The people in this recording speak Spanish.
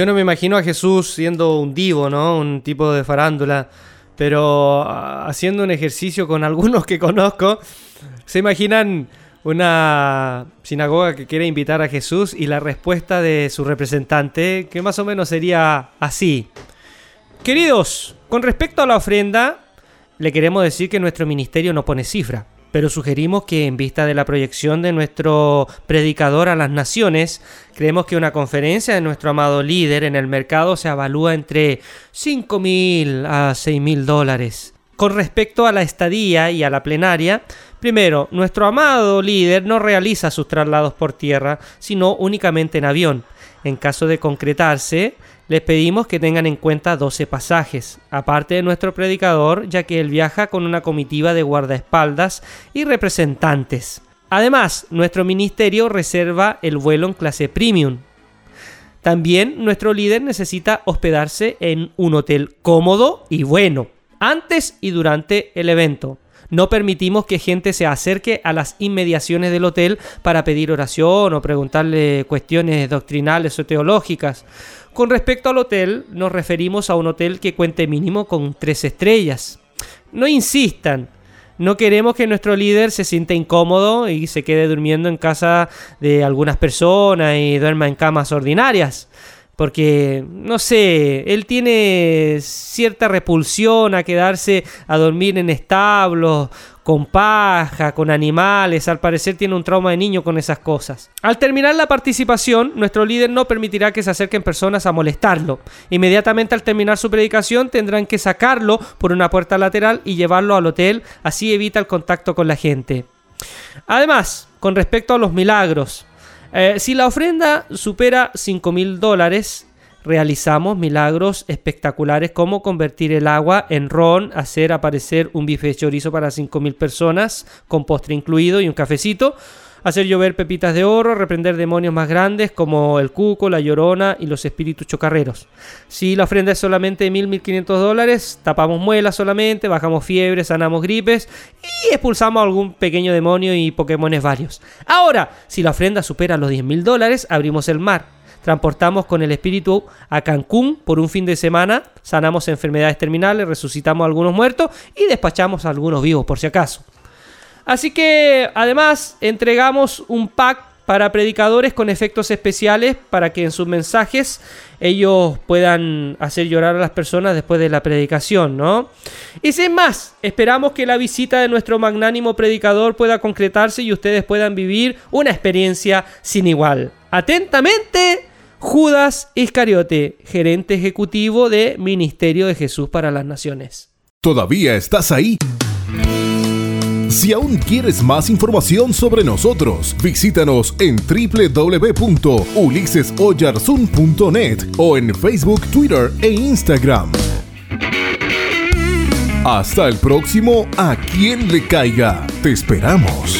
Yo no me imagino a Jesús siendo un divo, ¿no? Un tipo de farándula. Pero ah, haciendo un ejercicio con algunos que conozco, se imaginan una sinagoga que quiere invitar a Jesús y la respuesta de su representante, que más o menos sería así. Queridos, con respecto a la ofrenda, le queremos decir que nuestro ministerio no pone cifra pero sugerimos que en vista de la proyección de nuestro predicador a las naciones, creemos que una conferencia de nuestro amado líder en el mercado se avalúa entre 5 mil a 6 mil dólares. Con respecto a la estadía y a la plenaria, primero, nuestro amado líder no realiza sus traslados por tierra, sino únicamente en avión. En caso de concretarse, les pedimos que tengan en cuenta 12 pasajes, aparte de nuestro predicador, ya que él viaja con una comitiva de guardaespaldas y representantes. Además, nuestro ministerio reserva el vuelo en clase premium. También nuestro líder necesita hospedarse en un hotel cómodo y bueno, antes y durante el evento. No permitimos que gente se acerque a las inmediaciones del hotel para pedir oración o preguntarle cuestiones doctrinales o teológicas. Con respecto al hotel, nos referimos a un hotel que cuente mínimo con tres estrellas. No insistan, no queremos que nuestro líder se sienta incómodo y se quede durmiendo en casa de algunas personas y duerma en camas ordinarias. Porque, no sé, él tiene cierta repulsión a quedarse a dormir en establos con paja, con animales, al parecer tiene un trauma de niño con esas cosas. Al terminar la participación, nuestro líder no permitirá que se acerquen personas a molestarlo. Inmediatamente al terminar su predicación tendrán que sacarlo por una puerta lateral y llevarlo al hotel, así evita el contacto con la gente. Además, con respecto a los milagros, eh, si la ofrenda supera 5 mil dólares, realizamos milagros espectaculares como convertir el agua en ron, hacer aparecer un bife chorizo para 5.000 personas con postre incluido y un cafecito, hacer llover pepitas de oro, reprender demonios más grandes como el cuco, la llorona y los espíritus chocarreros. Si la ofrenda es solamente de 1.000, 1.500 dólares, tapamos muelas solamente, bajamos fiebre, sanamos gripes y expulsamos algún pequeño demonio y pokémones varios. Ahora, si la ofrenda supera los 10.000 dólares, abrimos el mar transportamos con el espíritu a Cancún por un fin de semana, sanamos enfermedades terminales, resucitamos a algunos muertos y despachamos a algunos vivos por si acaso. Así que además entregamos un pack para predicadores con efectos especiales para que en sus mensajes ellos puedan hacer llorar a las personas después de la predicación, ¿no? Y sin más, esperamos que la visita de nuestro magnánimo predicador pueda concretarse y ustedes puedan vivir una experiencia sin igual. Atentamente, Judas Iscariote, gerente ejecutivo de Ministerio de Jesús para las Naciones. ¿Todavía estás ahí? Si aún quieres más información sobre nosotros, visítanos en www.ulisesoyarzun.net o en Facebook, Twitter e Instagram. Hasta el próximo A quien le caiga. Te esperamos.